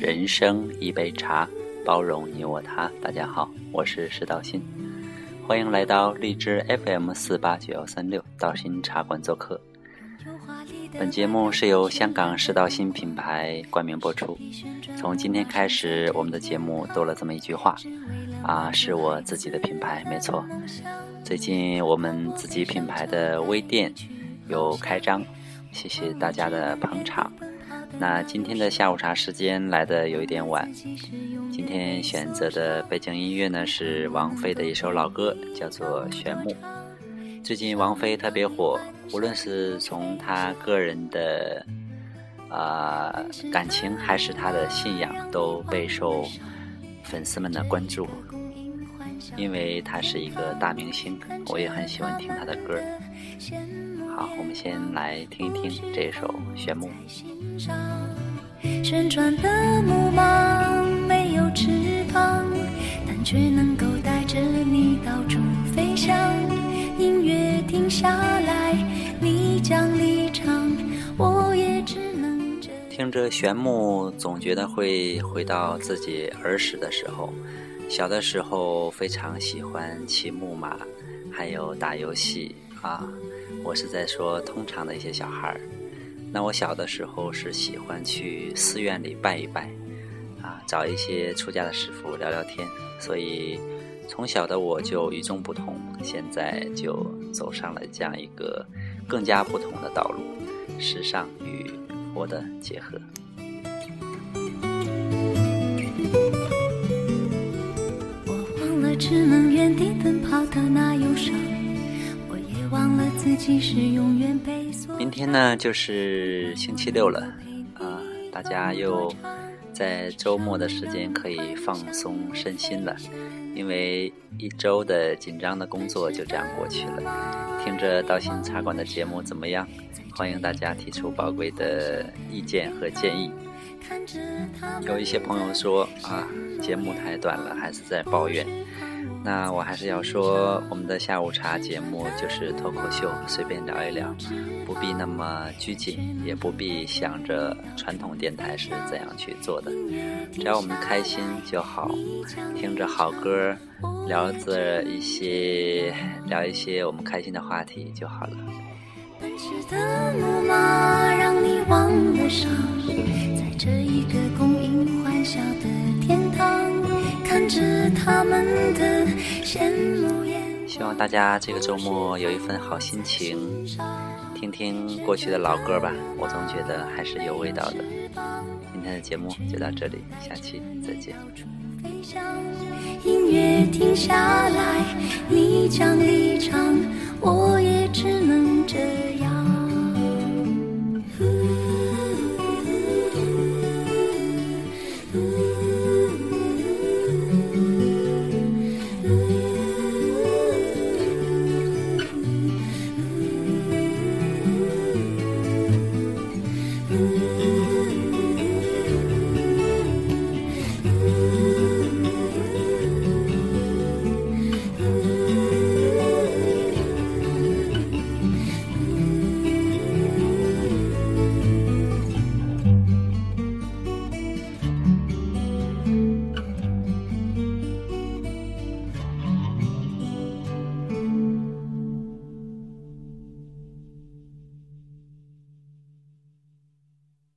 人生一杯茶，包容你我他。大家好，我是石道新，欢迎来到荔枝 FM 四八九幺三六道新茶馆做客。本节目是由香港世道新品牌冠名播出。从今天开始，我们的节目多了这么一句话，啊，是我自己的品牌，没错。最近我们自己品牌的微店有开张，谢谢大家的捧场。那今天的下午茶时间来的有一点晚，今天选择的背景音乐呢是王菲的一首老歌，叫做《玄木》。最近王菲特别火，无论是从他个人的啊感情，还是他的信仰，都备受粉丝们的关注。因为他是一个大明星，我也很喜欢听他的歌。好，我们先来听一听这首《玄木》。旋转的木马没有翅膀，但却能够带着你到处飞翔。你将离场，我也只能这。听着玄木，总觉得会回到自己儿时的时候。小的时候非常喜欢骑木马，还有打游戏啊。我是在说通常的一些小孩儿。那我小的时候是喜欢去寺院里拜一拜，啊，找一些出家的师傅聊聊天。所以。从小的我就与众不同，现在就走上了这样一个更加不同的道路，时尚与我的结合。我忘了只能原地奔跑的那忧伤，我也忘了自己是永远被锁。明天呢就是星期六了，啊，大家又在周末的时间可以放松身心了。因为一周的紧张的工作就这样过去了，听着道心茶馆的节目怎么样？欢迎大家提出宝贵的意见和建议。有一些朋友说啊，节目太短了，还是在抱怨。那我还是要说，我们的下午茶节目就是脱口秀，随便聊一聊，不必那么拘谨，也不必想着传统电台是怎样去做的，只要我们开心就好，听着好歌，聊着一些 聊一些我们开心的话题就好了。的木马让你忘了伤，在这一个他们的羡慕眼希望大家这个周末有一份好心情，听听过去的老歌吧，我总觉得还是有味道的。今天的节目就到这里，下期再见。音乐停下来，你将离场，我也只能这。